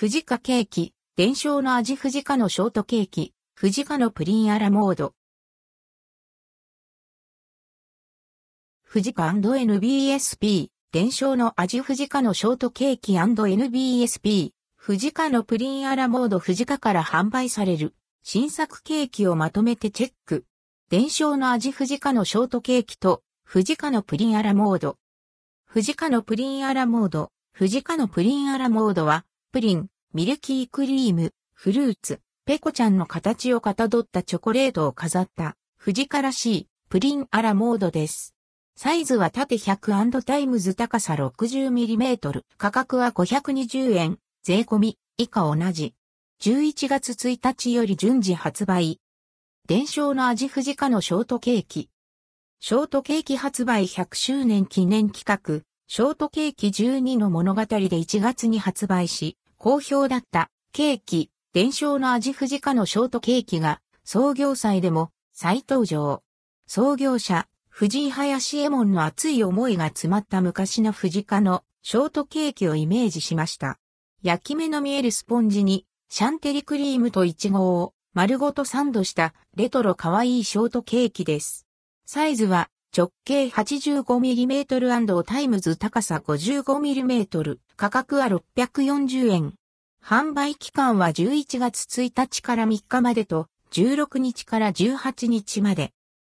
藤カケーキ、伝承の味藤カのショートケーキ、藤カのプリンアラモード。藤カ &NBSP、伝承の味藤カのショートケーキ &NBSP、藤カのプリンアラモード藤カから販売される新作ケーキをまとめてチェック。伝承の味藤カのショートケーキと藤カのプリンアラモード。不二家のプリンアラモード。不二家のプリンアラモードは、プリン、ミルキークリーム、フルーツ、ペコちゃんの形をかたどったチョコレートを飾った、不二家らしい、プリンアラモードです。サイズは縦100タイムズ高さ 60mm、価格は520円、税込み、以下同じ。11月1日より順次発売。伝承の味不二家のショートケーキ。ショートケーキ発売100周年記念企画、ショートケーキ12の物語で1月に発売し、好評だったケーキ、伝承の味藤カのショートケーキが創業祭でも再登場。創業者、藤井林右衛門の熱い思いが詰まった昔の藤カのショートケーキをイメージしました。焼き目の見えるスポンジにシャンテリクリームとイチゴを丸ごとサンドしたレトロ可愛いショートケーキです。サイズは直径 85mm& タイムズ高さ 55mm。価格は640円。販売期間は11月1日から3日までと16日から18日まで。